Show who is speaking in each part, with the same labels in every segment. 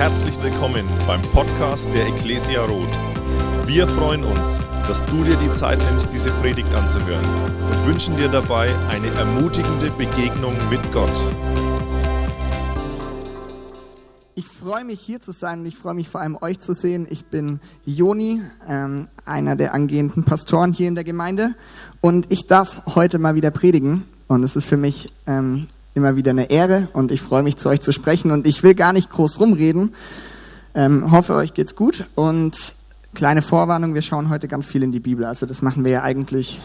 Speaker 1: Herzlich willkommen beim Podcast der Ecclesia Roth. Wir freuen uns, dass du dir die Zeit nimmst, diese Predigt anzuhören und wünschen dir dabei eine ermutigende Begegnung mit Gott.
Speaker 2: Ich freue mich hier zu sein und ich freue mich vor allem euch zu sehen. Ich bin Joni, ähm, einer der angehenden Pastoren hier in der Gemeinde und ich darf heute mal wieder predigen und es ist für mich ähm, immer wieder eine Ehre und ich freue mich zu euch zu sprechen und ich will gar nicht groß rumreden. Ähm, hoffe, euch geht's gut und kleine Vorwarnung, wir schauen heute ganz viel in die Bibel. Also das machen wir ja eigentlich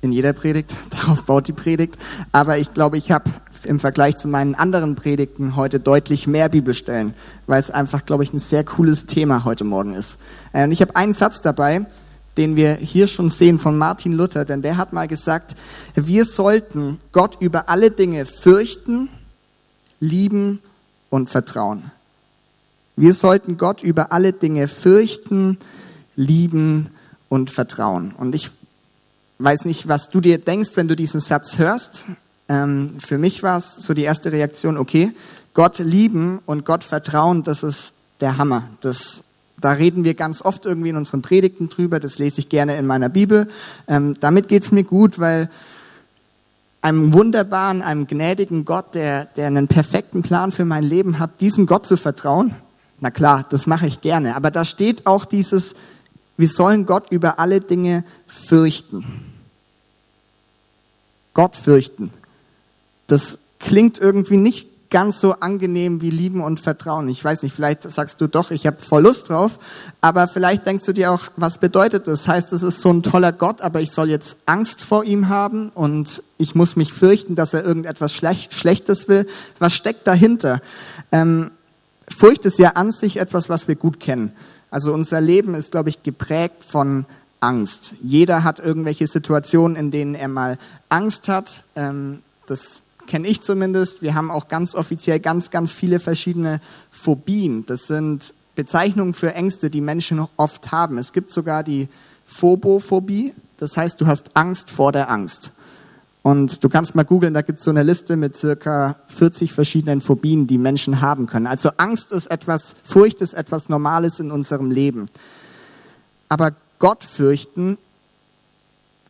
Speaker 2: in jeder Predigt, darauf baut die Predigt. Aber ich glaube, ich habe im Vergleich zu meinen anderen Predigten heute deutlich mehr Bibelstellen, weil es einfach, glaube ich, ein sehr cooles Thema heute Morgen ist. Äh, und ich habe einen Satz dabei, den wir hier schon sehen von Martin Luther, denn der hat mal gesagt, wir sollten Gott über alle Dinge fürchten, lieben und vertrauen. Wir sollten Gott über alle Dinge fürchten, lieben und vertrauen. Und ich weiß nicht, was du dir denkst, wenn du diesen Satz hörst. Ähm, für mich war es so die erste Reaktion, okay, Gott lieben und Gott vertrauen, das ist der Hammer. Das da reden wir ganz oft irgendwie in unseren Predigten drüber, das lese ich gerne in meiner Bibel. Ähm, damit geht's mir gut, weil einem wunderbaren, einem gnädigen Gott, der, der einen perfekten Plan für mein Leben hat, diesem Gott zu vertrauen, na klar, das mache ich gerne. Aber da steht auch dieses, wir sollen Gott über alle Dinge fürchten. Gott fürchten. Das klingt irgendwie nicht ganz so angenehm wie Lieben und Vertrauen. Ich weiß nicht, vielleicht sagst du doch, ich habe voll Lust drauf, aber vielleicht denkst du dir auch, was bedeutet das? Heißt, es ist so ein toller Gott, aber ich soll jetzt Angst vor ihm haben und ich muss mich fürchten, dass er irgendetwas Schlech Schlechtes will. Was steckt dahinter? Ähm, Furcht ist ja an sich etwas, was wir gut kennen. Also unser Leben ist, glaube ich, geprägt von Angst. Jeder hat irgendwelche Situationen, in denen er mal Angst hat. Ähm, das kenne ich zumindest. Wir haben auch ganz offiziell ganz, ganz viele verschiedene Phobien. Das sind Bezeichnungen für Ängste, die Menschen oft haben. Es gibt sogar die Phobophobie. Das heißt, du hast Angst vor der Angst. Und du kannst mal googeln, da gibt es so eine Liste mit circa 40 verschiedenen Phobien, die Menschen haben können. Also Angst ist etwas, Furcht ist etwas Normales in unserem Leben. Aber Gott fürchten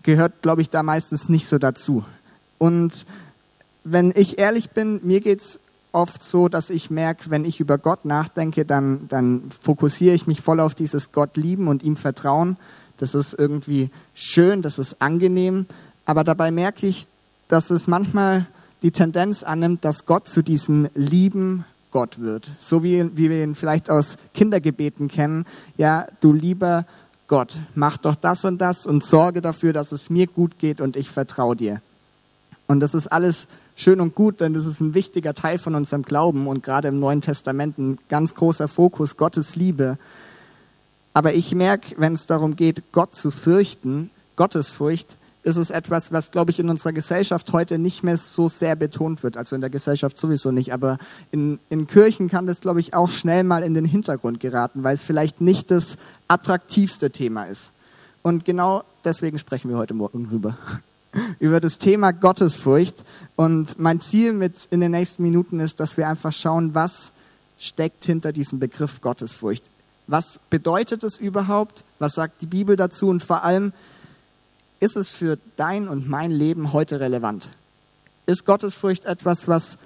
Speaker 2: gehört, glaube ich, da meistens nicht so dazu. Und wenn ich ehrlich bin, mir geht es oft so, dass ich merke, wenn ich über Gott nachdenke, dann, dann fokussiere ich mich voll auf dieses Gott lieben und ihm vertrauen. Das ist irgendwie schön, das ist angenehm. Aber dabei merke ich, dass es manchmal die Tendenz annimmt, dass Gott zu diesem lieben Gott wird. So wie, wie wir ihn vielleicht aus Kindergebeten kennen. Ja, du lieber Gott, mach doch das und das und sorge dafür, dass es mir gut geht und ich vertraue dir. Und das ist alles schön und gut, denn das ist ein wichtiger Teil von unserem Glauben und gerade im Neuen Testament ein ganz großer Fokus, Gottes Liebe. Aber ich merke, wenn es darum geht, Gott zu fürchten, Gottesfurcht, ist es etwas, was, glaube ich, in unserer Gesellschaft heute nicht mehr so sehr betont wird. Also in der Gesellschaft sowieso nicht, aber in, in Kirchen kann das, glaube ich, auch schnell mal in den Hintergrund geraten, weil es vielleicht nicht das attraktivste Thema ist. Und genau deswegen sprechen wir heute Morgen drüber über das Thema Gottesfurcht. Und mein Ziel mit in den nächsten Minuten ist, dass wir einfach schauen, was steckt hinter diesem Begriff Gottesfurcht. Was bedeutet es überhaupt? Was sagt die Bibel dazu? Und vor allem, ist es für dein und mein Leben heute relevant? Ist Gottesfurcht etwas, was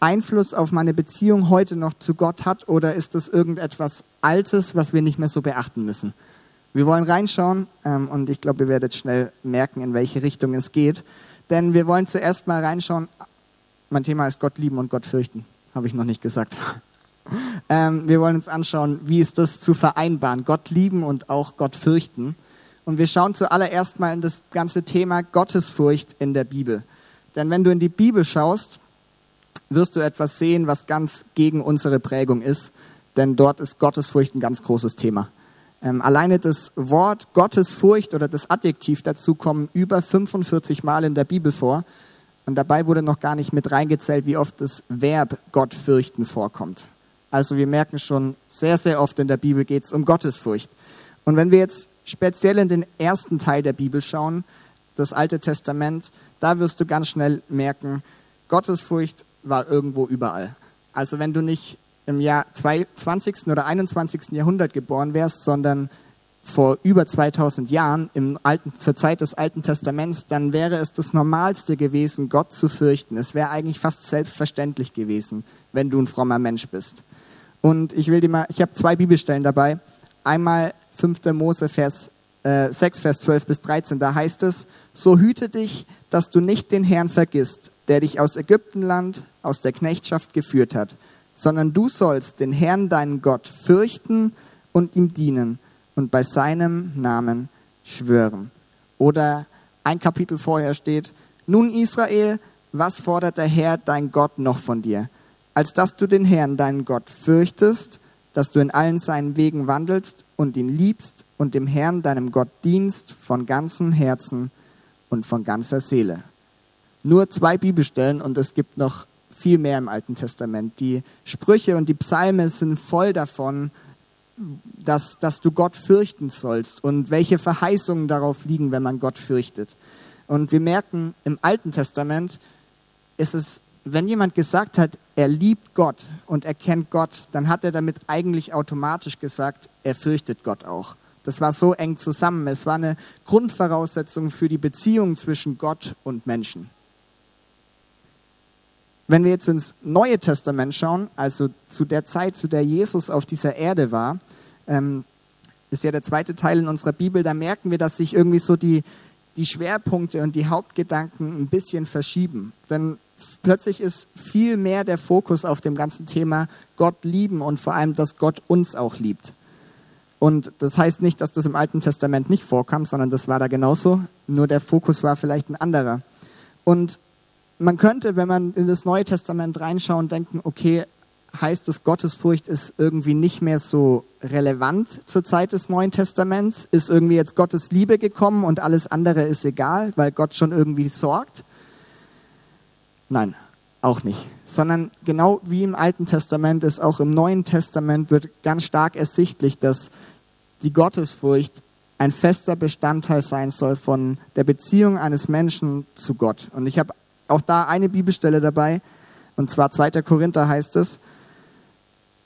Speaker 2: Einfluss auf meine Beziehung heute noch zu Gott hat? Oder ist es irgendetwas Altes, was wir nicht mehr so beachten müssen? Wir wollen reinschauen ähm, und ich glaube, ihr werdet schnell merken, in welche Richtung es geht. Denn wir wollen zuerst mal reinschauen. Mein Thema ist Gott lieben und Gott fürchten. Habe ich noch nicht gesagt. ähm, wir wollen uns anschauen, wie ist das zu vereinbaren. Gott lieben und auch Gott fürchten. Und wir schauen zuallererst mal in das ganze Thema Gottesfurcht in der Bibel. Denn wenn du in die Bibel schaust, wirst du etwas sehen, was ganz gegen unsere Prägung ist. Denn dort ist Gottesfurcht ein ganz großes Thema. Ähm, alleine das Wort Gottesfurcht oder das Adjektiv dazu kommen über 45 Mal in der Bibel vor. Und dabei wurde noch gar nicht mit reingezählt, wie oft das Verb Gott fürchten vorkommt. Also wir merken schon, sehr, sehr oft in der Bibel geht es um Gottesfurcht. Und wenn wir jetzt speziell in den ersten Teil der Bibel schauen, das Alte Testament, da wirst du ganz schnell merken, Gottesfurcht war irgendwo überall. Also wenn du nicht im Jahr 20. oder 21. Jahrhundert geboren wärst, sondern vor über 2000 Jahren im Alten, zur Zeit des Alten Testaments, dann wäre es das Normalste gewesen, Gott zu fürchten. Es wäre eigentlich fast selbstverständlich gewesen, wenn du ein frommer Mensch bist. Und ich will dir mal, ich habe zwei Bibelstellen dabei. Einmal 5. Mose Vers äh, 6, Vers 12 bis 13. Da heißt es, so hüte dich, dass du nicht den Herrn vergisst, der dich aus Ägyptenland, aus der Knechtschaft geführt hat, sondern du sollst den Herrn, deinen Gott, fürchten und ihm dienen und bei seinem Namen schwören. Oder ein Kapitel vorher steht, nun Israel, was fordert der Herr, dein Gott, noch von dir? Als dass du den Herrn, deinen Gott, fürchtest, dass du in allen seinen Wegen wandelst und ihn liebst und dem Herrn, deinem Gott, dienst von ganzem Herzen und von ganzer Seele. Nur zwei Bibelstellen und es gibt noch viel mehr im Alten Testament. Die Sprüche und die Psalme sind voll davon, dass, dass du Gott fürchten sollst und welche Verheißungen darauf liegen, wenn man Gott fürchtet. Und wir merken, im Alten Testament ist es, wenn jemand gesagt hat, er liebt Gott und er kennt Gott, dann hat er damit eigentlich automatisch gesagt, er fürchtet Gott auch. Das war so eng zusammen. Es war eine Grundvoraussetzung für die Beziehung zwischen Gott und Menschen. Wenn wir jetzt ins Neue Testament schauen, also zu der Zeit, zu der Jesus auf dieser Erde war, ähm, ist ja der zweite Teil in unserer Bibel, da merken wir, dass sich irgendwie so die, die Schwerpunkte und die Hauptgedanken ein bisschen verschieben. Denn plötzlich ist viel mehr der Fokus auf dem ganzen Thema Gott lieben und vor allem, dass Gott uns auch liebt. Und das heißt nicht, dass das im Alten Testament nicht vorkam, sondern das war da genauso, nur der Fokus war vielleicht ein anderer. Und man könnte, wenn man in das Neue Testament reinschauen, denken, okay, heißt es, Gottesfurcht ist irgendwie nicht mehr so relevant zur Zeit des Neuen Testaments? Ist irgendwie jetzt Gottes Liebe gekommen und alles andere ist egal, weil Gott schon irgendwie sorgt? Nein, auch nicht. Sondern genau wie im Alten Testament ist auch im Neuen Testament wird ganz stark ersichtlich, dass die Gottesfurcht ein fester Bestandteil sein soll von der Beziehung eines Menschen zu Gott. Und ich habe auch da eine Bibelstelle dabei, und zwar 2. Korinther heißt es,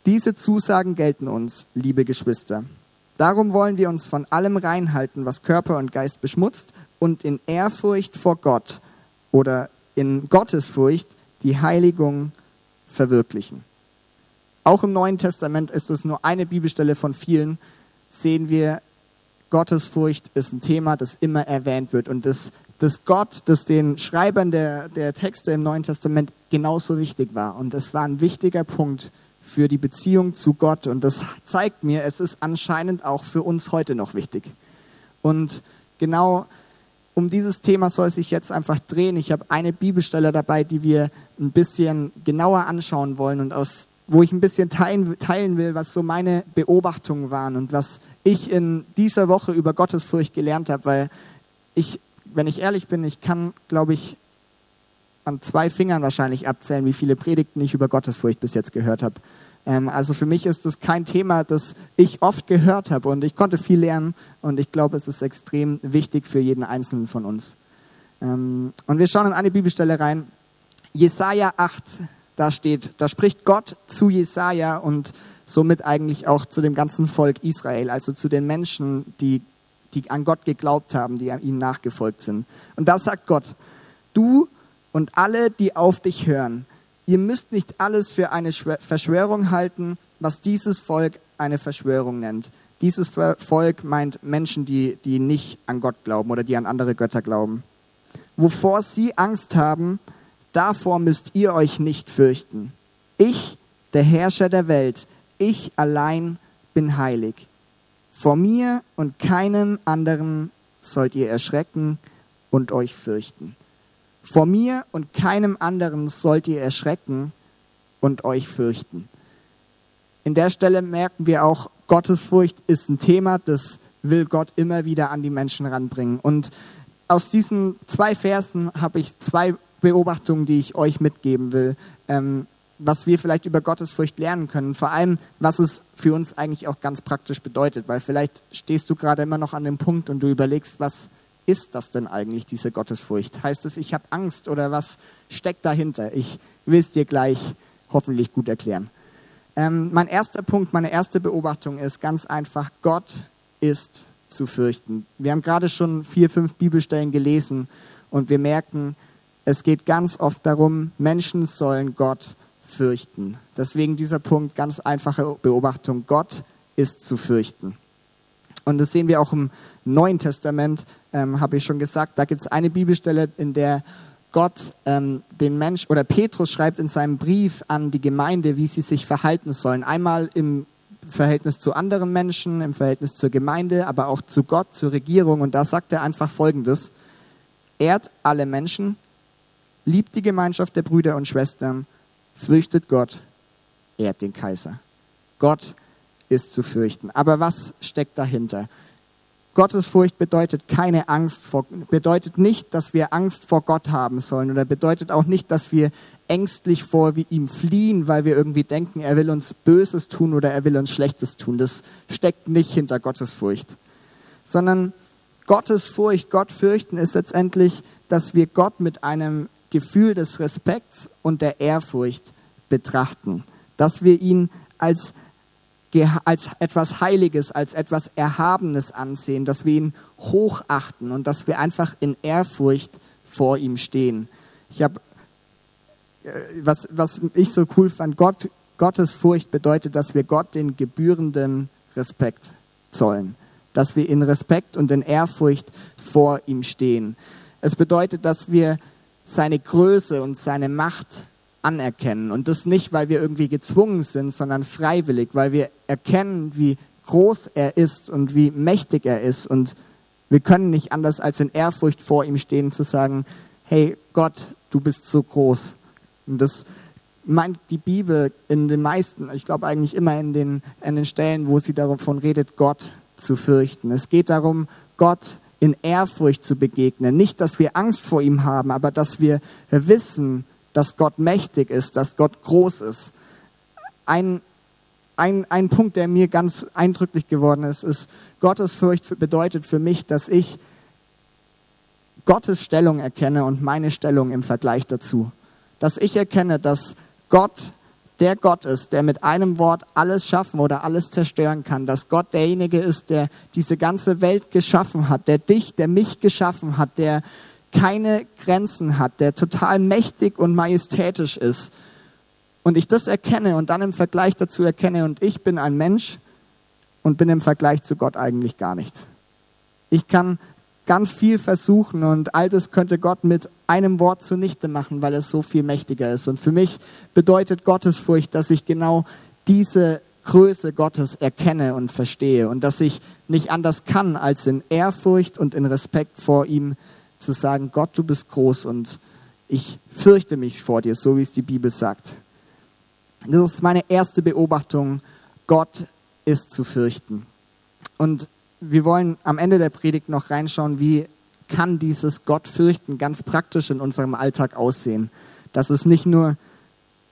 Speaker 2: diese Zusagen gelten uns, liebe Geschwister. Darum wollen wir uns von allem reinhalten, was Körper und Geist beschmutzt, und in Ehrfurcht vor Gott oder in Gottesfurcht die Heiligung verwirklichen. Auch im Neuen Testament ist es nur eine Bibelstelle von vielen, sehen wir, Gottesfurcht ist ein Thema, das immer erwähnt wird und das dass Gott, das den Schreibern der, der Texte im Neuen Testament genauso wichtig war. Und es war ein wichtiger Punkt für die Beziehung zu Gott. Und das zeigt mir, es ist anscheinend auch für uns heute noch wichtig. Und genau um dieses Thema soll sich jetzt einfach drehen. Ich habe eine Bibelstelle dabei, die wir ein bisschen genauer anschauen wollen und aus, wo ich ein bisschen teilen, teilen will, was so meine Beobachtungen waren und was ich in dieser Woche über Gottesfurcht gelernt habe, weil ich wenn ich ehrlich bin, ich kann, glaube ich, an zwei Fingern wahrscheinlich abzählen, wie viele Predigten ich über Gottesfurcht bis jetzt gehört habe. Ähm, also für mich ist das kein Thema, das ich oft gehört habe und ich konnte viel lernen und ich glaube, es ist extrem wichtig für jeden Einzelnen von uns. Ähm, und wir schauen in eine Bibelstelle rein. Jesaja 8, da steht, da spricht Gott zu Jesaja und somit eigentlich auch zu dem ganzen Volk Israel, also zu den Menschen, die die an Gott geglaubt haben, die ihm nachgefolgt sind. Und da sagt Gott, du und alle, die auf dich hören, ihr müsst nicht alles für eine Verschwörung halten, was dieses Volk eine Verschwörung nennt. Dieses Volk meint Menschen, die, die nicht an Gott glauben oder die an andere Götter glauben. Wovor sie Angst haben, davor müsst ihr euch nicht fürchten. Ich, der Herrscher der Welt, ich allein bin heilig. Vor mir und keinem anderen sollt ihr erschrecken und euch fürchten. Vor mir und keinem anderen sollt ihr erschrecken und euch fürchten. In der Stelle merken wir auch, Gottesfurcht ist ein Thema, das will Gott immer wieder an die Menschen ranbringen. Und aus diesen zwei Versen habe ich zwei Beobachtungen, die ich euch mitgeben will. Ähm, was wir vielleicht über Gottesfurcht lernen können. Vor allem, was es für uns eigentlich auch ganz praktisch bedeutet. Weil vielleicht stehst du gerade immer noch an dem Punkt und du überlegst, was ist das denn eigentlich, diese Gottesfurcht? Heißt es, ich habe Angst oder was steckt dahinter? Ich will es dir gleich hoffentlich gut erklären. Ähm, mein erster Punkt, meine erste Beobachtung ist ganz einfach, Gott ist zu fürchten. Wir haben gerade schon vier, fünf Bibelstellen gelesen und wir merken, es geht ganz oft darum, Menschen sollen Gott fürchten. Deswegen dieser Punkt, ganz einfache Beobachtung, Gott ist zu fürchten. Und das sehen wir auch im Neuen Testament, ähm, habe ich schon gesagt. Da gibt es eine Bibelstelle, in der Gott ähm, den Mensch oder Petrus schreibt in seinem Brief an die Gemeinde, wie sie sich verhalten sollen. Einmal im Verhältnis zu anderen Menschen, im Verhältnis zur Gemeinde, aber auch zu Gott, zur Regierung. Und da sagt er einfach Folgendes. Ehrt alle Menschen, liebt die Gemeinschaft der Brüder und Schwestern, fürchtet Gott, ehrt den Kaiser. Gott ist zu fürchten. Aber was steckt dahinter? Gottesfurcht bedeutet keine Angst vor, bedeutet nicht, dass wir Angst vor Gott haben sollen oder bedeutet auch nicht, dass wir ängstlich vor ihm fliehen, weil wir irgendwie denken, er will uns Böses tun oder er will uns Schlechtes tun. Das steckt nicht hinter Gottesfurcht. Sondern Gottesfurcht, Gott fürchten ist letztendlich, dass wir Gott mit einem Gefühl des Respekts und der Ehrfurcht betrachten. Dass wir ihn als als etwas Heiliges, als etwas Erhabenes ansehen, dass wir ihn hochachten und dass wir einfach in Ehrfurcht vor ihm stehen. Ich habe, äh, was, was ich so cool fand, Gott, Gottes Furcht bedeutet, dass wir Gott den gebührenden Respekt zollen, dass wir in Respekt und in Ehrfurcht vor ihm stehen. Es bedeutet, dass wir seine Größe und seine Macht anerkennen. Und das nicht, weil wir irgendwie gezwungen sind, sondern freiwillig, weil wir erkennen, wie groß er ist und wie mächtig er ist. Und wir können nicht anders als in Ehrfurcht vor ihm stehen, zu sagen, hey Gott, du bist so groß. Und das meint die Bibel in den meisten, ich glaube eigentlich immer in den, in den Stellen, wo sie davon redet, Gott zu fürchten. Es geht darum, Gott in Ehrfurcht zu begegnen. Nicht, dass wir Angst vor ihm haben, aber dass wir wissen, dass Gott mächtig ist, dass Gott groß ist. Ein, ein, ein Punkt, der mir ganz eindrücklich geworden ist, ist, Gottesfurcht bedeutet für mich, dass ich Gottes Stellung erkenne und meine Stellung im Vergleich dazu. Dass ich erkenne, dass Gott der Gott ist, der mit einem Wort alles schaffen oder alles zerstören kann, dass Gott derjenige ist, der diese ganze Welt geschaffen hat, der dich, der mich geschaffen hat, der keine Grenzen hat, der total mächtig und majestätisch ist. Und ich das erkenne und dann im Vergleich dazu erkenne, und ich bin ein Mensch und bin im Vergleich zu Gott eigentlich gar nichts. Ich kann ganz viel versuchen und all das könnte Gott mit einem Wort zunichte machen, weil es so viel mächtiger ist. Und für mich bedeutet Gottesfurcht, dass ich genau diese Größe Gottes erkenne und verstehe und dass ich nicht anders kann, als in Ehrfurcht und in Respekt vor ihm zu sagen, Gott, du bist groß und ich fürchte mich vor dir, so wie es die Bibel sagt. Das ist meine erste Beobachtung. Gott ist zu fürchten. Und wir wollen am Ende der Predigt noch reinschauen, wie kann dieses Gott fürchten ganz praktisch in unserem Alltag aussehen. Dass es nicht nur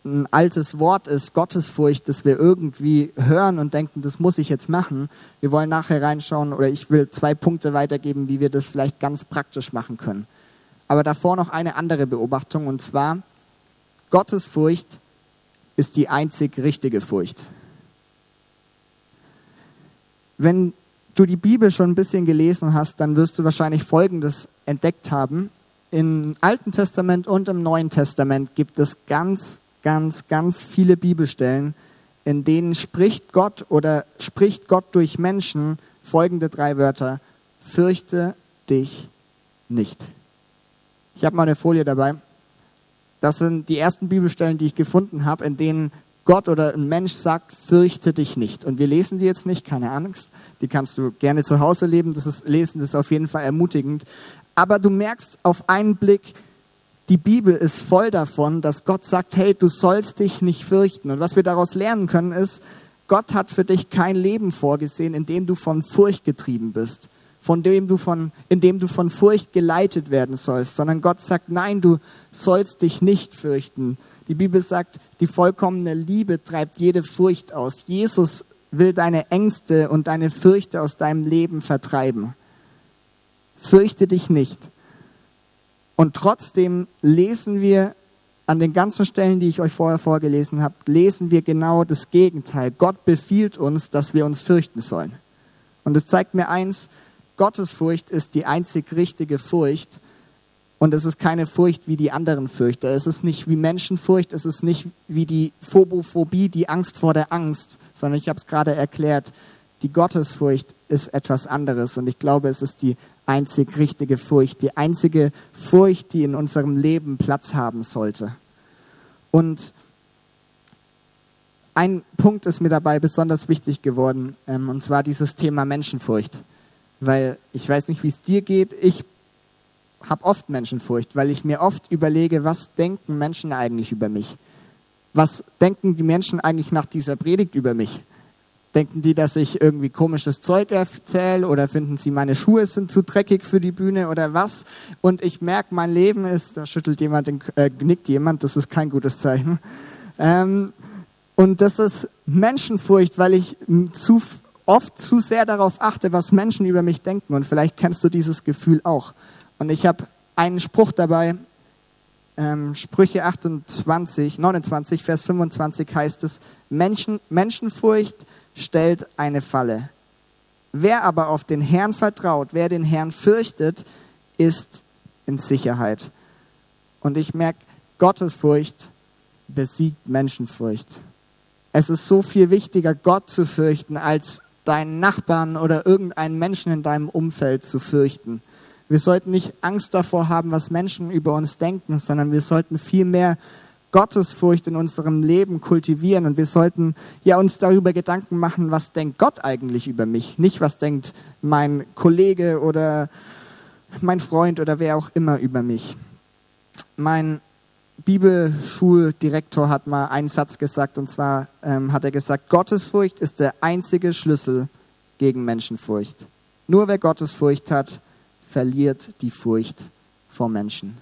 Speaker 2: ein altes Wort ist, Gottesfurcht, das wir irgendwie hören und denken, das muss ich jetzt machen. Wir wollen nachher reinschauen oder ich will zwei Punkte weitergeben, wie wir das vielleicht ganz praktisch machen können. Aber davor noch eine andere Beobachtung und zwar, Gottesfurcht ist die einzig richtige Furcht. Wenn du die Bibel schon ein bisschen gelesen hast, dann wirst du wahrscheinlich Folgendes entdeckt haben. Im Alten Testament und im Neuen Testament gibt es ganz ganz, ganz viele Bibelstellen, in denen spricht Gott oder spricht Gott durch Menschen folgende drei Wörter. Fürchte dich nicht. Ich habe mal eine Folie dabei. Das sind die ersten Bibelstellen, die ich gefunden habe, in denen Gott oder ein Mensch sagt, fürchte dich nicht. Und wir lesen die jetzt nicht, keine Angst. Die kannst du gerne zu Hause leben. Das ist, lesen, das ist auf jeden Fall ermutigend. Aber du merkst auf einen Blick, die Bibel ist voll davon, dass Gott sagt, hey, du sollst dich nicht fürchten. Und was wir daraus lernen können, ist, Gott hat für dich kein Leben vorgesehen, in dem du von Furcht getrieben bist, von dem du von, in dem du von Furcht geleitet werden sollst, sondern Gott sagt, nein, du sollst dich nicht fürchten. Die Bibel sagt, die vollkommene Liebe treibt jede Furcht aus. Jesus will deine Ängste und deine Fürchte aus deinem Leben vertreiben. Fürchte dich nicht. Und trotzdem lesen wir an den ganzen Stellen, die ich euch vorher vorgelesen habe, lesen wir genau das Gegenteil. Gott befiehlt uns, dass wir uns fürchten sollen. Und es zeigt mir eins, Gottesfurcht ist die einzig richtige Furcht. Und es ist keine Furcht wie die anderen Fürchter. Es ist nicht wie Menschenfurcht, es ist nicht wie die Phobophobie, die Angst vor der Angst, sondern ich habe es gerade erklärt, die Gottesfurcht ist etwas anderes. Und ich glaube, es ist die einzig richtige Furcht, die einzige Furcht, die in unserem Leben Platz haben sollte. Und ein Punkt ist mir dabei besonders wichtig geworden, ähm, und zwar dieses Thema Menschenfurcht. Weil ich weiß nicht, wie es dir geht, ich habe oft Menschenfurcht, weil ich mir oft überlege, was denken Menschen eigentlich über mich? Was denken die Menschen eigentlich nach dieser Predigt über mich? Denken die, dass ich irgendwie komisches Zeug erzähle oder finden sie, meine Schuhe sind zu dreckig für die Bühne oder was? Und ich merke, mein Leben ist, da schüttelt jemand, den, äh, nickt jemand, das ist kein gutes Zeichen. Ähm, und das ist Menschenfurcht, weil ich zu oft zu sehr darauf achte, was Menschen über mich denken. Und vielleicht kennst du dieses Gefühl auch. Und ich habe einen Spruch dabei, ähm, Sprüche 28, 29, Vers 25 heißt es, Menschen, Menschenfurcht stellt eine Falle. Wer aber auf den Herrn vertraut, wer den Herrn fürchtet, ist in Sicherheit. Und ich merke, Gottesfurcht besiegt Menschenfurcht. Es ist so viel wichtiger, Gott zu fürchten, als deinen Nachbarn oder irgendeinen Menschen in deinem Umfeld zu fürchten. Wir sollten nicht Angst davor haben, was Menschen über uns denken, sondern wir sollten vielmehr Gottesfurcht in unserem Leben kultivieren und wir sollten ja uns darüber Gedanken machen, was denkt Gott eigentlich über mich, nicht was denkt mein Kollege oder mein Freund oder wer auch immer über mich. Mein Bibelschuldirektor hat mal einen Satz gesagt und zwar ähm, hat er gesagt, Gottesfurcht ist der einzige Schlüssel gegen Menschenfurcht. Nur wer Gottesfurcht hat, verliert die Furcht vor Menschen.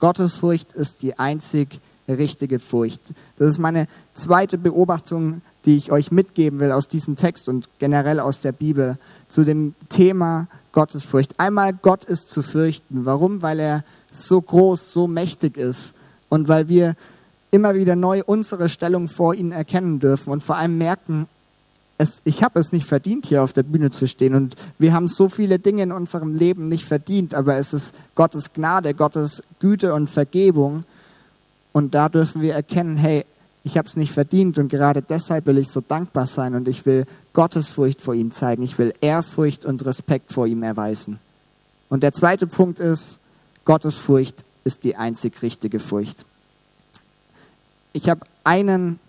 Speaker 2: Gottesfurcht ist die einzig richtige Furcht. Das ist meine zweite Beobachtung, die ich euch mitgeben will aus diesem Text und generell aus der Bibel zu dem Thema Gottesfurcht. Einmal, Gott ist zu fürchten. Warum? Weil er so groß, so mächtig ist und weil wir immer wieder neu unsere Stellung vor ihm erkennen dürfen und vor allem merken, es, ich habe es nicht verdient, hier auf der Bühne zu stehen. Und wir haben so viele Dinge in unserem Leben nicht verdient, aber es ist Gottes Gnade, Gottes Güte und Vergebung. Und da dürfen wir erkennen, hey, ich habe es nicht verdient und gerade deshalb will ich so dankbar sein und ich will Gottesfurcht vor ihm zeigen. Ich will Ehrfurcht und Respekt vor ihm erweisen. Und der zweite Punkt ist, Gottesfurcht ist die einzig richtige Furcht. Ich habe einen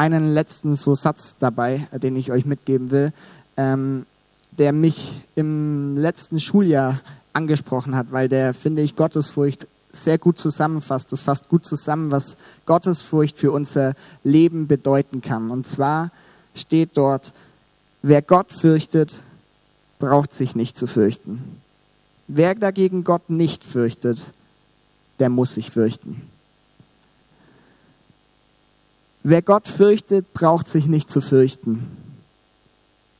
Speaker 2: einen letzten so Satz dabei, den ich euch mitgeben will, ähm, der mich im letzten Schuljahr angesprochen hat, weil der, finde ich, Gottesfurcht sehr gut zusammenfasst. Das fasst gut zusammen, was Gottesfurcht für unser Leben bedeuten kann. Und zwar steht dort, wer Gott fürchtet, braucht sich nicht zu fürchten. Wer dagegen Gott nicht fürchtet, der muss sich fürchten. Wer Gott fürchtet, braucht sich nicht zu fürchten.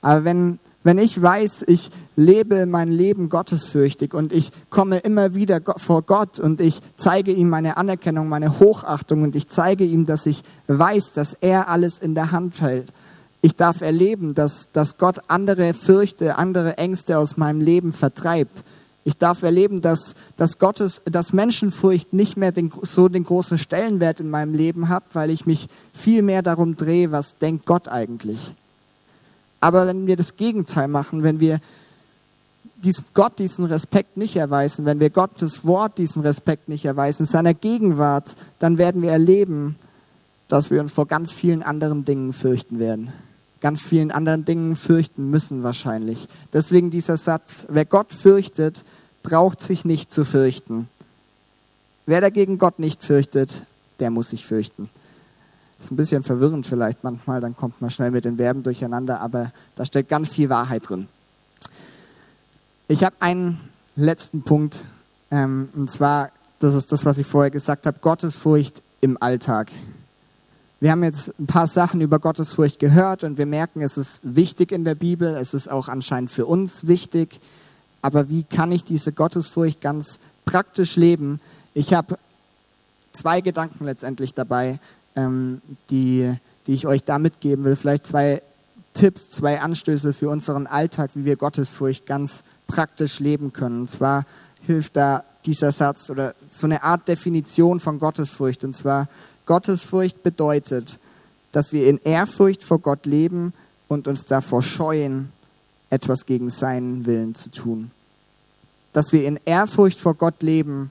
Speaker 2: Aber wenn, wenn ich weiß, ich lebe mein Leben gottesfürchtig und ich komme immer wieder vor Gott und ich zeige ihm meine Anerkennung, meine Hochachtung und ich zeige ihm, dass ich weiß, dass er alles in der Hand hält. Ich darf erleben, dass, dass Gott andere Fürchte, andere Ängste aus meinem Leben vertreibt ich darf erleben, dass, dass Gottes, dass Menschenfurcht nicht mehr den, so den großen Stellenwert in meinem Leben hat, weil ich mich viel mehr darum drehe, was denkt Gott eigentlich. Aber wenn wir das Gegenteil machen, wenn wir dies, Gott diesen Respekt nicht erweisen, wenn wir Gottes Wort diesen Respekt nicht erweisen, seiner Gegenwart, dann werden wir erleben, dass wir uns vor ganz vielen anderen Dingen fürchten werden ganz vielen anderen Dingen fürchten müssen wahrscheinlich. Deswegen dieser Satz, wer Gott fürchtet, braucht sich nicht zu fürchten. Wer dagegen Gott nicht fürchtet, der muss sich fürchten. Das ist ein bisschen verwirrend vielleicht manchmal, dann kommt man schnell mit den Verben durcheinander, aber da steckt ganz viel Wahrheit drin. Ich habe einen letzten Punkt, ähm, und zwar, das ist das, was ich vorher gesagt habe, Gottesfurcht im Alltag. Wir haben jetzt ein paar Sachen über Gottesfurcht gehört und wir merken, es ist wichtig in der Bibel, es ist auch anscheinend für uns wichtig. Aber wie kann ich diese Gottesfurcht ganz praktisch leben? Ich habe zwei Gedanken letztendlich dabei, ähm, die, die ich euch da mitgeben will. Vielleicht zwei Tipps, zwei Anstöße für unseren Alltag, wie wir Gottesfurcht ganz praktisch leben können. Und zwar hilft da dieser Satz oder so eine Art Definition von Gottesfurcht. Und zwar, Gottesfurcht bedeutet, dass wir in Ehrfurcht vor Gott leben und uns davor scheuen, etwas gegen seinen Willen zu tun. Dass wir in Ehrfurcht vor Gott leben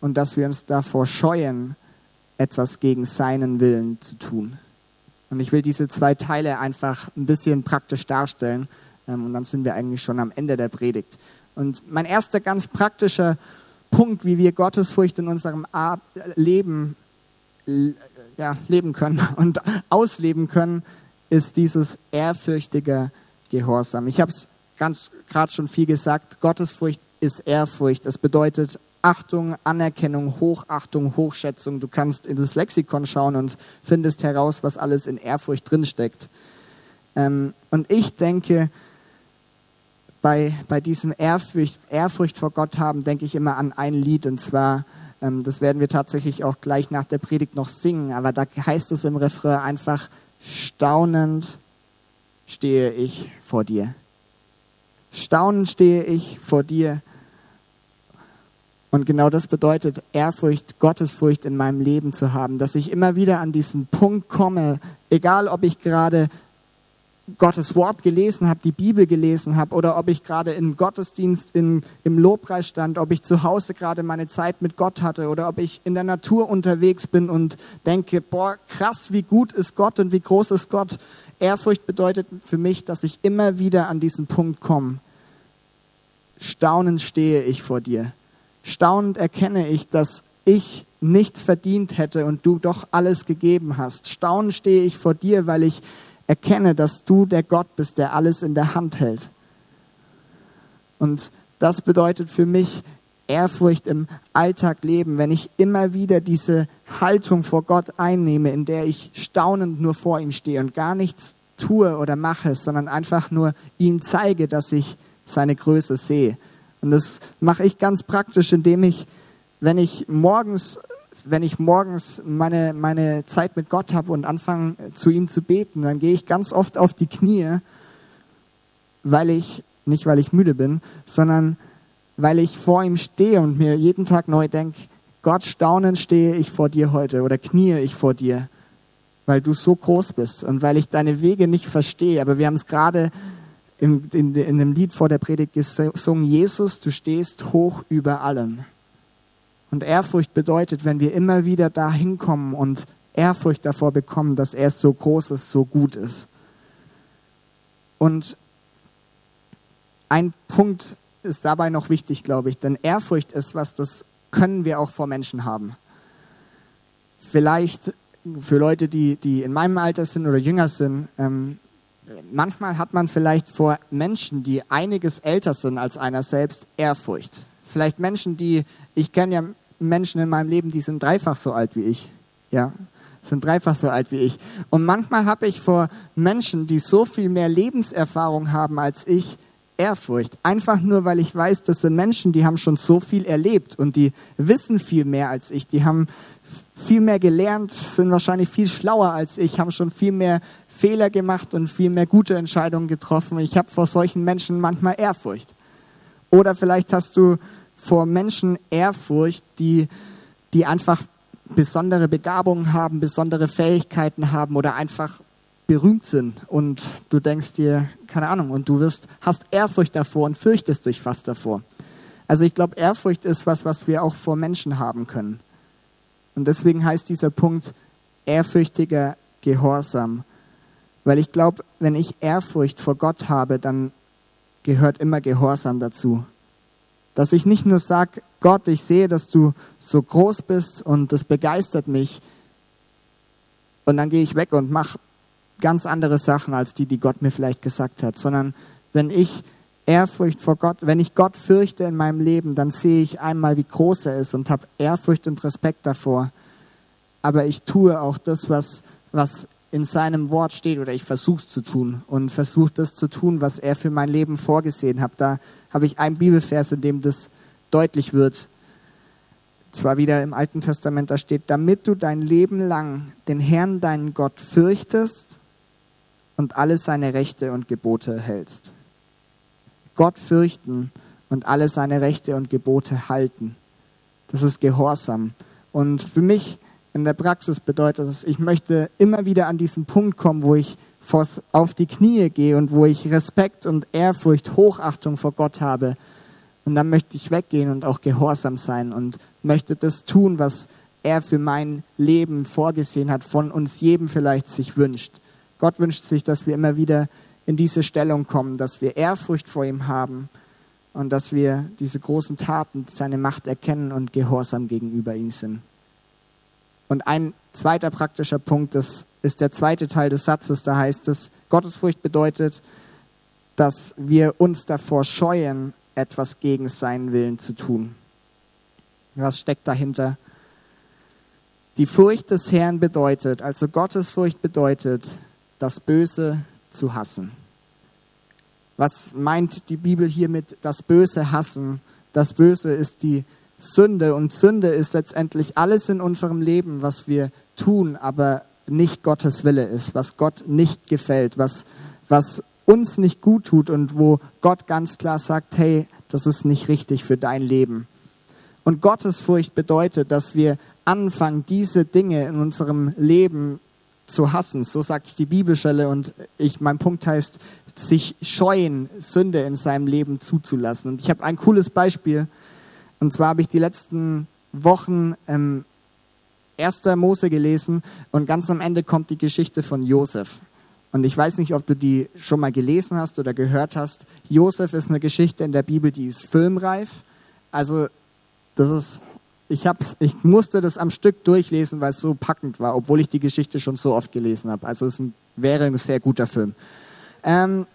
Speaker 2: und dass wir uns davor scheuen, etwas gegen seinen Willen zu tun. Und ich will diese zwei Teile einfach ein bisschen praktisch darstellen. Ähm, und dann sind wir eigentlich schon am Ende der Predigt. Und mein erster ganz praktischer Punkt, wie wir Gottesfurcht in unserem Leben ja, leben können und ausleben können, ist dieses ehrfürchtige Gehorsam. Ich habe es ganz gerade schon viel gesagt. Gottesfurcht ist Ehrfurcht. Es bedeutet Achtung, Anerkennung, Hochachtung, Hochschätzung. Du kannst in das Lexikon schauen und findest heraus, was alles in Ehrfurcht drinsteckt. Ähm, und ich denke, bei, bei diesem Ehrfurcht, Ehrfurcht vor Gott haben, denke ich immer an ein Lied und zwar, ähm, das werden wir tatsächlich auch gleich nach der Predigt noch singen, aber da heißt es im Refrain einfach, staunend stehe ich vor dir. Staunend stehe ich vor dir. Und genau das bedeutet Ehrfurcht, Gottesfurcht in meinem Leben zu haben, dass ich immer wieder an diesen Punkt komme, egal ob ich gerade Gottes Wort gelesen habe, die Bibel gelesen habe oder ob ich gerade im Gottesdienst in, im Lobpreis stand, ob ich zu Hause gerade meine Zeit mit Gott hatte oder ob ich in der Natur unterwegs bin und denke, boah, krass, wie gut ist Gott und wie groß ist Gott. Ehrfurcht bedeutet für mich, dass ich immer wieder an diesen Punkt komme. Staunend stehe ich vor dir. Staunend erkenne ich, dass ich nichts verdient hätte und du doch alles gegeben hast. Staunend stehe ich vor dir, weil ich erkenne, dass du der Gott bist, der alles in der Hand hält. Und das bedeutet für mich Ehrfurcht im Alltag leben, wenn ich immer wieder diese Haltung vor Gott einnehme, in der ich staunend nur vor ihm stehe und gar nichts tue oder mache, sondern einfach nur ihm zeige, dass ich seine Größe sehe. Und das mache ich ganz praktisch, indem ich, wenn ich morgens wenn ich morgens meine, meine Zeit mit Gott habe und anfange zu ihm zu beten, dann gehe ich ganz oft auf die Knie, weil ich, nicht weil ich müde bin, sondern weil ich vor ihm stehe und mir jeden Tag neu denke, Gott staunend stehe ich vor dir heute oder knie ich vor dir, weil du so groß bist und weil ich deine Wege nicht verstehe. Aber wir haben es gerade in, in, in dem Lied vor der Predigt gesungen, Jesus, du stehst hoch über allem. Und Ehrfurcht bedeutet, wenn wir immer wieder da hinkommen und Ehrfurcht davor bekommen, dass er so groß ist, so gut ist. Und ein Punkt ist dabei noch wichtig, glaube ich, denn Ehrfurcht ist was, das können wir auch vor Menschen haben. Vielleicht für Leute, die, die in meinem Alter sind oder jünger sind, ähm, manchmal hat man vielleicht vor Menschen, die einiges älter sind als einer selbst, Ehrfurcht. Vielleicht Menschen, die ich kenne ja Menschen in meinem Leben, die sind dreifach so alt wie ich. Ja, sind dreifach so alt wie ich. Und manchmal habe ich vor Menschen, die so viel mehr Lebenserfahrung haben als ich, Ehrfurcht. Einfach nur, weil ich weiß, das sind Menschen, die haben schon so viel erlebt und die wissen viel mehr als ich. Die haben viel mehr gelernt, sind wahrscheinlich viel schlauer als ich, haben schon viel mehr Fehler gemacht und viel mehr gute Entscheidungen getroffen. Ich habe vor solchen Menschen manchmal Ehrfurcht. Oder vielleicht hast du vor Menschen Ehrfurcht, die, die einfach besondere Begabungen haben, besondere Fähigkeiten haben oder einfach berühmt sind und du denkst dir, keine Ahnung, und du wirst, hast Ehrfurcht davor und fürchtest dich fast davor. Also ich glaube, Ehrfurcht ist was, was wir auch vor Menschen haben können. Und deswegen heißt dieser Punkt ehrfürchtiger Gehorsam. Weil ich glaube, wenn ich Ehrfurcht vor Gott habe, dann gehört immer Gehorsam dazu. Dass ich nicht nur sage, Gott, ich sehe, dass du so groß bist und das begeistert mich. Und dann gehe ich weg und mache ganz andere Sachen als die, die Gott mir vielleicht gesagt hat, sondern wenn ich Ehrfurcht vor Gott, wenn ich Gott fürchte in meinem Leben, dann sehe ich einmal, wie groß er ist und habe Ehrfurcht und Respekt davor. Aber ich tue auch das, was, was in seinem Wort steht oder ich versuche es zu tun und versuche das zu tun, was er für mein Leben vorgesehen hat. Da habe ich einen Bibelvers, in dem das deutlich wird. zwar wieder im Alten Testament, da steht, damit du dein Leben lang den Herrn, deinen Gott, fürchtest und alle seine Rechte und Gebote hältst. Gott fürchten und alle seine Rechte und Gebote halten. Das ist Gehorsam. Und für mich in der Praxis bedeutet es, ich möchte immer wieder an diesen Punkt kommen, wo ich auf die Knie gehe und wo ich Respekt und Ehrfurcht, Hochachtung vor Gott habe. Und dann möchte ich weggehen und auch gehorsam sein und möchte das tun, was er für mein Leben vorgesehen hat, von uns jedem vielleicht sich wünscht. Gott wünscht sich, dass wir immer wieder in diese Stellung kommen, dass wir Ehrfurcht vor ihm haben und dass wir diese großen Taten, seine Macht erkennen und gehorsam gegenüber ihm sind. Und ein zweiter praktischer Punkt, das ist der zweite Teil des Satzes, da heißt es, Gottesfurcht bedeutet, dass wir uns davor scheuen, etwas gegen seinen Willen zu tun. Was steckt dahinter? Die Furcht des Herrn bedeutet, also Gottesfurcht bedeutet, das Böse zu hassen. Was meint die Bibel hier mit das Böse hassen? Das Böse ist die Sünde und Sünde ist letztendlich alles in unserem Leben, was wir tun, aber nicht Gottes Wille ist, was Gott nicht gefällt, was, was uns nicht gut tut und wo Gott ganz klar sagt, hey, das ist nicht richtig für dein Leben. Und Gottesfurcht bedeutet, dass wir anfangen, diese Dinge in unserem Leben zu hassen. So sagt es die Bibelstelle und ich, mein Punkt heißt, sich scheuen, Sünde in seinem Leben zuzulassen. Und ich habe ein cooles Beispiel. Und zwar habe ich die letzten Wochen ähm, 1. Mose gelesen und ganz am Ende kommt die Geschichte von Josef. Und ich weiß nicht, ob du die schon mal gelesen hast oder gehört hast. Josef ist eine Geschichte in der Bibel, die ist filmreif. Also das ist, ich, hab's, ich musste das am Stück durchlesen, weil es so packend war, obwohl ich die Geschichte schon so oft gelesen habe. Also es ein, wäre ein sehr guter Film. Ähm,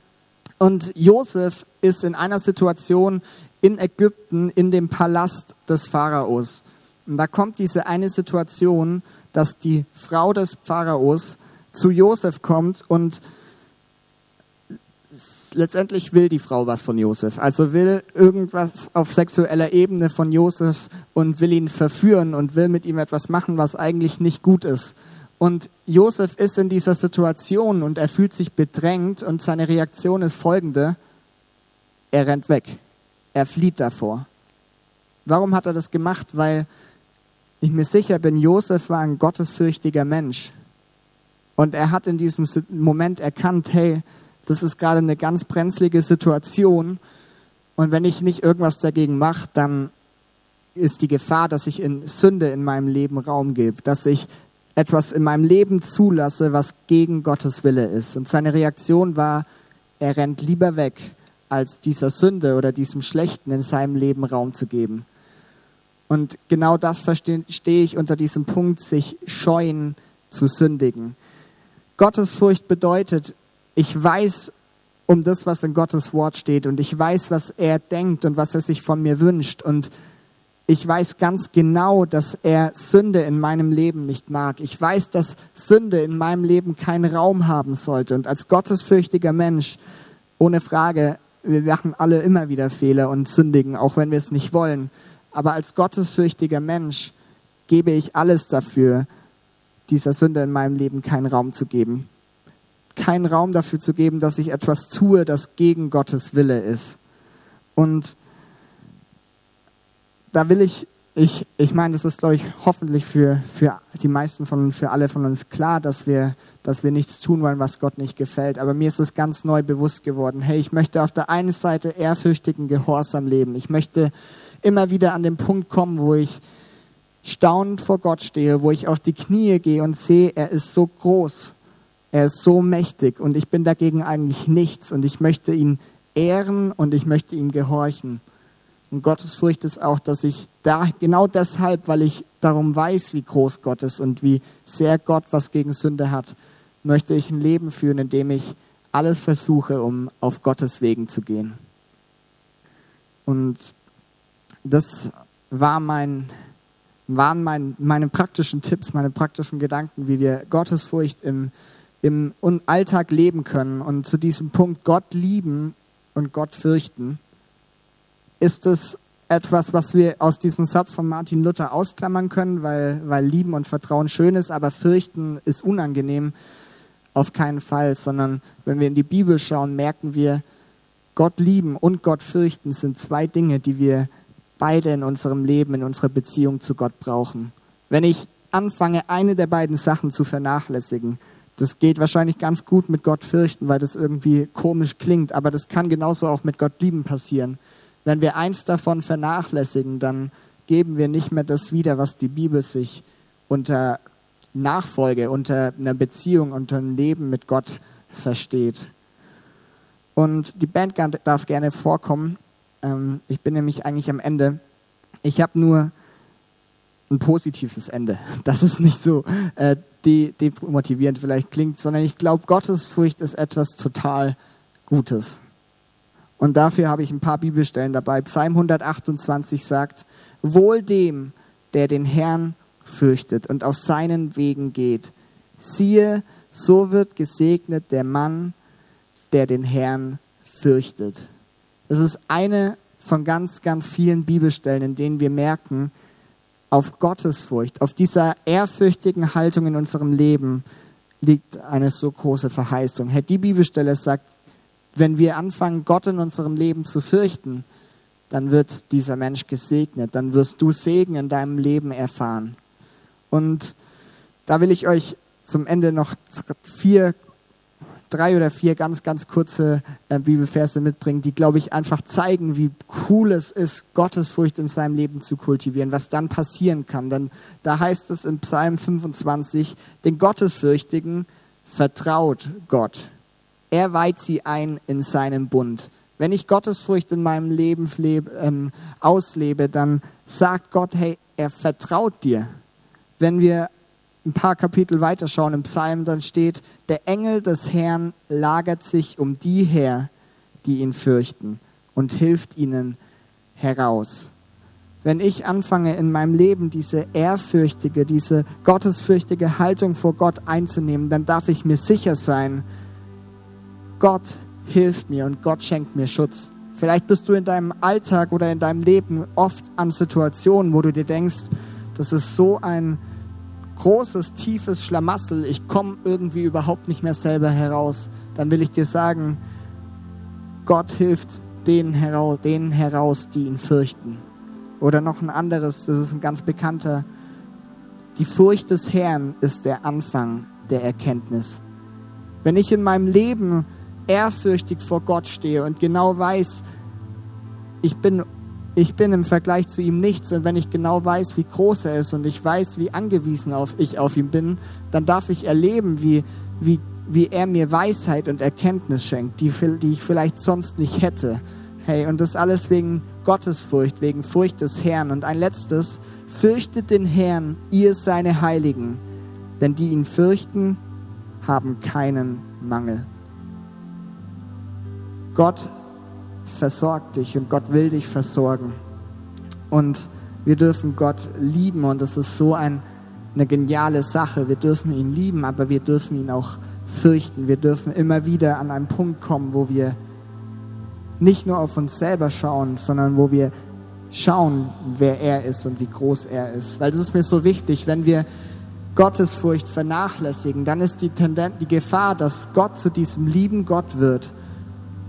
Speaker 2: und Josef ist in einer Situation in Ägypten in dem Palast des Pharaos. Und da kommt diese eine Situation, dass die Frau des Pharaos zu Josef kommt und letztendlich will die Frau was von Josef. Also will irgendwas auf sexueller Ebene von Josef und will ihn verführen und will mit ihm etwas machen, was eigentlich nicht gut ist. Und Josef ist in dieser Situation und er fühlt sich bedrängt und seine Reaktion ist folgende. Er rennt weg. Er flieht davor. Warum hat er das gemacht? Weil ich mir sicher bin, Josef war ein gottesfürchtiger Mensch. Und er hat in diesem Moment erkannt, hey, das ist gerade eine ganz brenzlige Situation. Und wenn ich nicht irgendwas dagegen mache, dann ist die Gefahr, dass ich in Sünde in meinem Leben Raum gebe, dass ich etwas in meinem Leben zulasse, was gegen Gottes Wille ist. Und seine Reaktion war, er rennt lieber weg, als dieser Sünde oder diesem Schlechten in seinem Leben Raum zu geben. Und genau das verstehe ich unter diesem Punkt, sich scheuen zu sündigen. Gottesfurcht bedeutet, ich weiß um das, was in Gottes Wort steht und ich weiß, was er denkt und was er sich von mir wünscht und ich weiß ganz genau, dass er Sünde in meinem Leben nicht mag. Ich weiß, dass Sünde in meinem Leben keinen Raum haben sollte. Und als gottesfürchtiger Mensch, ohne Frage, wir machen alle immer wieder Fehler und sündigen, auch wenn wir es nicht wollen. Aber als gottesfürchtiger Mensch gebe ich alles dafür, dieser Sünde in meinem Leben keinen Raum zu geben. Keinen Raum dafür zu geben, dass ich etwas tue, das gegen Gottes Wille ist. Und da will ich, ich, ich meine, das ist, glaube ich, hoffentlich für, für die meisten von uns, für alle von uns klar, dass wir, dass wir nichts tun wollen, was Gott nicht gefällt. Aber mir ist es ganz neu bewusst geworden. Hey, ich möchte auf der einen Seite ehrfürchtigen Gehorsam leben. Ich möchte immer wieder an den Punkt kommen, wo ich staunend vor Gott stehe, wo ich auf die Knie gehe und sehe, er ist so groß, er ist so mächtig und ich bin dagegen eigentlich nichts und ich möchte ihn ehren und ich möchte ihm gehorchen. Und Gottes Furcht ist auch, dass ich da genau deshalb, weil ich darum weiß, wie groß Gott ist und wie sehr Gott was gegen Sünde hat, möchte ich ein Leben führen, in dem ich alles versuche, um auf Gottes Wegen zu gehen. Und das war mein, waren mein, meine praktischen Tipps, meine praktischen Gedanken, wie wir Gottesfurcht im, im Alltag leben können. Und zu diesem Punkt Gott lieben und Gott fürchten, ist es etwas, was wir aus diesem Satz von Martin Luther ausklammern können, weil, weil Lieben und Vertrauen schön ist, aber Fürchten ist unangenehm. Auf keinen Fall, sondern wenn wir in die Bibel schauen, merken wir, Gott lieben und Gott fürchten sind zwei Dinge, die wir beide in unserem Leben, in unserer Beziehung zu Gott brauchen. Wenn ich anfange, eine der beiden Sachen zu vernachlässigen, das geht wahrscheinlich ganz gut mit Gott fürchten, weil das irgendwie komisch klingt, aber das kann genauso auch mit Gott lieben passieren. Wenn wir eins davon vernachlässigen, dann geben wir nicht mehr das wieder, was die Bibel sich unter Nachfolge, unter einer Beziehung, unter einem Leben mit Gott versteht. Und die Band darf gerne vorkommen. Ähm, ich bin nämlich eigentlich am Ende. Ich habe nur ein positives Ende. Das ist nicht so äh, demotivierend vielleicht klingt, sondern ich glaube, Gottesfurcht ist etwas total Gutes. Und dafür habe ich ein paar Bibelstellen dabei. Psalm 128 sagt, Wohl dem, der den Herrn fürchtet und auf seinen Wegen geht. Siehe, so wird gesegnet der Mann, der den Herrn fürchtet. Das ist eine von ganz, ganz vielen Bibelstellen, in denen wir merken, auf Gottesfurcht, auf dieser ehrfürchtigen Haltung in unserem Leben liegt eine so große Verheißung. Herr, die Bibelstelle sagt, wenn wir anfangen, Gott in unserem Leben zu fürchten, dann wird dieser Mensch gesegnet, dann wirst du Segen in deinem Leben erfahren. Und da will ich euch zum Ende noch vier drei oder vier ganz, ganz kurze äh, Bibelverse mitbringen, die, glaube ich, einfach zeigen, wie cool es ist, Gottesfurcht in seinem Leben zu kultivieren, was dann passieren kann. Denn da heißt es in Psalm 25, den Gottesfürchtigen vertraut Gott. Er weiht sie ein in seinem Bund. Wenn ich Gottesfurcht in meinem Leben ähm, auslebe, dann sagt Gott, hey, er vertraut dir. Wenn wir ein paar Kapitel weiterschauen im Psalm, dann steht, der Engel des Herrn lagert sich um die her, die ihn fürchten und hilft ihnen heraus. Wenn ich anfange in meinem Leben diese ehrfürchtige, diese gottesfürchtige Haltung vor Gott einzunehmen, dann darf ich mir sicher sein, Gott hilft mir und Gott schenkt mir Schutz. Vielleicht bist du in deinem Alltag oder in deinem Leben oft an Situationen, wo du dir denkst, das ist so ein großes, tiefes Schlamassel, ich komme irgendwie überhaupt nicht mehr selber heraus, dann will ich dir sagen, Gott hilft denen heraus, denen heraus, die ihn fürchten. Oder noch ein anderes, das ist ein ganz bekannter, die Furcht des Herrn ist der Anfang der Erkenntnis. Wenn ich in meinem Leben ehrfürchtig vor Gott stehe und genau weiß, ich bin ich bin im Vergleich zu ihm nichts und wenn ich genau weiß, wie groß er ist und ich weiß, wie angewiesen auf, ich auf ihn bin, dann darf ich erleben, wie, wie, wie er mir Weisheit und Erkenntnis schenkt, die, die ich vielleicht sonst nicht hätte. Hey, und das alles wegen Gottesfurcht, wegen Furcht des Herrn. Und ein letztes, fürchtet den Herrn, ihr seine Heiligen, denn die ihn fürchten, haben keinen Mangel. Gott versorgt dich und Gott will dich versorgen. Und wir dürfen Gott lieben und das ist so ein, eine geniale Sache. Wir dürfen ihn lieben, aber wir dürfen ihn auch fürchten. Wir dürfen immer wieder an einen Punkt kommen, wo wir nicht nur auf uns selber schauen, sondern wo wir schauen, wer er ist und wie groß er ist. Weil das ist mir so wichtig, wenn wir Gottesfurcht vernachlässigen, dann ist die Tendenz, die Gefahr, dass Gott zu diesem lieben Gott wird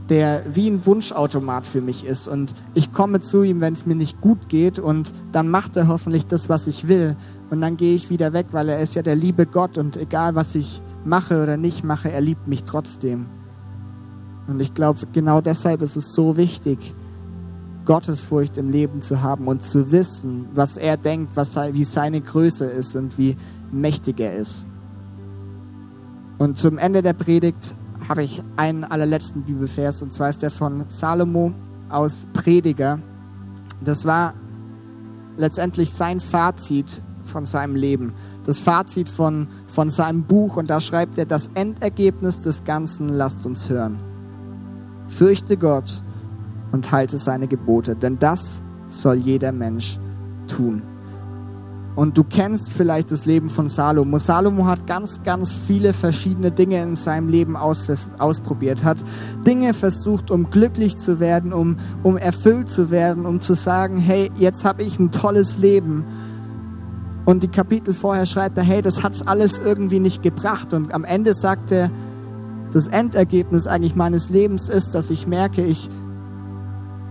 Speaker 2: der wie ein Wunschautomat für mich ist. Und ich komme zu ihm, wenn es mir nicht gut geht und dann macht er hoffentlich das, was ich will. Und dann gehe ich wieder weg, weil er ist ja der liebe Gott und egal, was ich mache oder nicht mache, er liebt mich trotzdem. Und ich glaube, genau deshalb ist es so wichtig, Gottesfurcht im Leben zu haben und zu wissen, was er denkt, was, wie seine Größe ist und wie mächtig er ist. Und zum Ende der Predigt habe ich einen allerletzten Bibelvers und zwar ist der von Salomo aus Prediger. Das war letztendlich sein Fazit von seinem Leben, das Fazit von, von seinem Buch und da schreibt er, das Endergebnis des Ganzen lasst uns hören. Fürchte Gott und halte seine Gebote, denn das soll jeder Mensch tun. Und du kennst vielleicht das Leben von Salomo. Salomo hat ganz, ganz viele verschiedene Dinge in seinem Leben aus, ausprobiert, hat Dinge versucht, um glücklich zu werden, um, um erfüllt zu werden, um zu sagen, hey, jetzt habe ich ein tolles Leben. Und die Kapitel vorher schreibt er, hey, das hat's alles irgendwie nicht gebracht. Und am Ende sagt er, das Endergebnis eigentlich meines Lebens ist, dass ich merke, ich,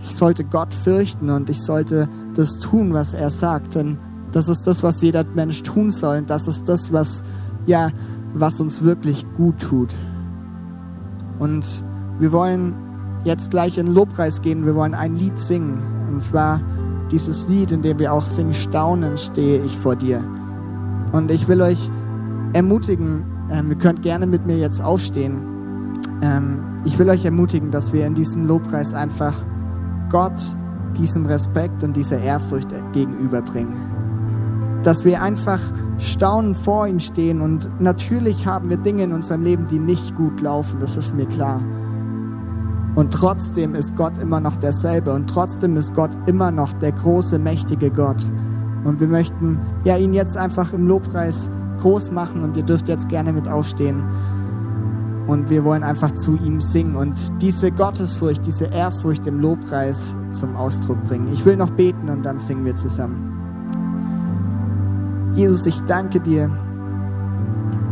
Speaker 2: ich sollte Gott fürchten und ich sollte das tun, was er sagt. Denn das ist das, was jeder Mensch tun soll. Und das ist das, was, ja, was uns wirklich gut tut. Und wir wollen jetzt gleich in den Lobpreis gehen. Wir wollen ein Lied singen. Und zwar dieses Lied, in dem wir auch singen, Staunen stehe ich vor dir. Und ich will euch ermutigen, ähm, ihr könnt gerne mit mir jetzt aufstehen. Ähm, ich will euch ermutigen, dass wir in diesem Lobpreis einfach Gott diesem Respekt und dieser Ehrfurcht gegenüberbringen dass wir einfach staunend vor ihm stehen. Und natürlich haben wir Dinge in unserem Leben, die nicht gut laufen, das ist mir klar. Und trotzdem ist Gott immer noch derselbe und trotzdem ist Gott immer noch der große, mächtige Gott. Und wir möchten ja ihn jetzt einfach im Lobpreis groß machen und ihr dürft jetzt gerne mit aufstehen. Und wir wollen einfach zu ihm singen und diese Gottesfurcht, diese Ehrfurcht im Lobpreis zum Ausdruck bringen. Ich will noch beten und dann singen wir zusammen. Jesus, ich danke dir,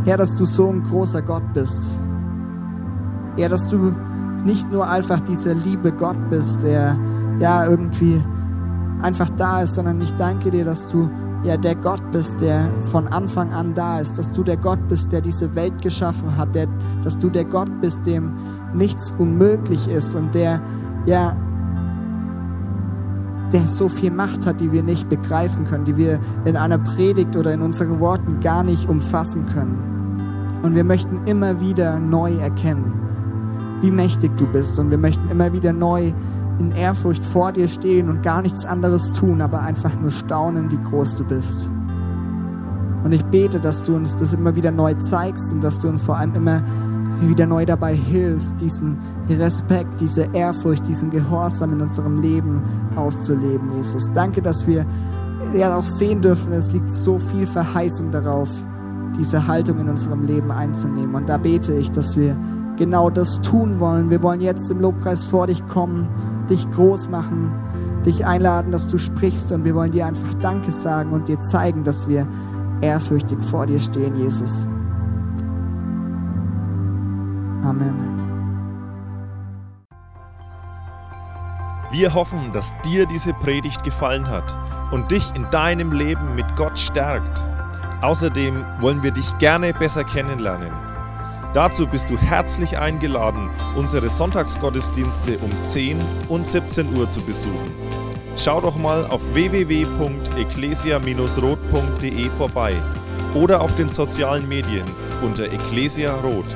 Speaker 2: Herr, dass du so ein großer Gott bist. Herr, dass du nicht nur einfach dieser liebe Gott bist, der ja irgendwie einfach da ist, sondern ich danke dir, dass du ja der Gott bist, der von Anfang an da ist, dass du der Gott bist, der diese Welt geschaffen hat, der, dass du der Gott bist, dem nichts unmöglich ist und der ja der so viel Macht hat, die wir nicht begreifen können, die wir in einer Predigt oder in unseren Worten gar nicht umfassen können. Und wir möchten immer wieder neu erkennen, wie mächtig du bist. Und wir möchten immer wieder neu in Ehrfurcht vor dir stehen und gar nichts anderes tun, aber einfach nur staunen, wie groß du bist. Und ich bete, dass du uns das immer wieder neu zeigst und dass du uns vor allem immer wieder neu dabei hilfst, diesen Respekt, diese Ehrfurcht, diesen Gehorsam in unserem Leben auszuleben, Jesus. Danke, dass wir ja auch sehen dürfen, es liegt so viel Verheißung darauf, diese Haltung in unserem Leben einzunehmen. Und da bete ich, dass wir genau das tun wollen. Wir wollen jetzt im Lobpreis vor dich kommen, dich groß machen, dich einladen, dass du sprichst und wir wollen dir einfach Danke sagen und dir zeigen, dass wir ehrfürchtig vor dir stehen, Jesus. Amen.
Speaker 1: Wir hoffen, dass dir diese Predigt gefallen hat und dich in deinem Leben mit Gott stärkt. Außerdem wollen wir dich gerne besser kennenlernen. Dazu bist du herzlich eingeladen, unsere Sonntagsgottesdienste um 10 und 17 Uhr zu besuchen. Schau doch mal auf www.ecclesia-rot.de vorbei oder auf den sozialen Medien unter Ecclesia Rot.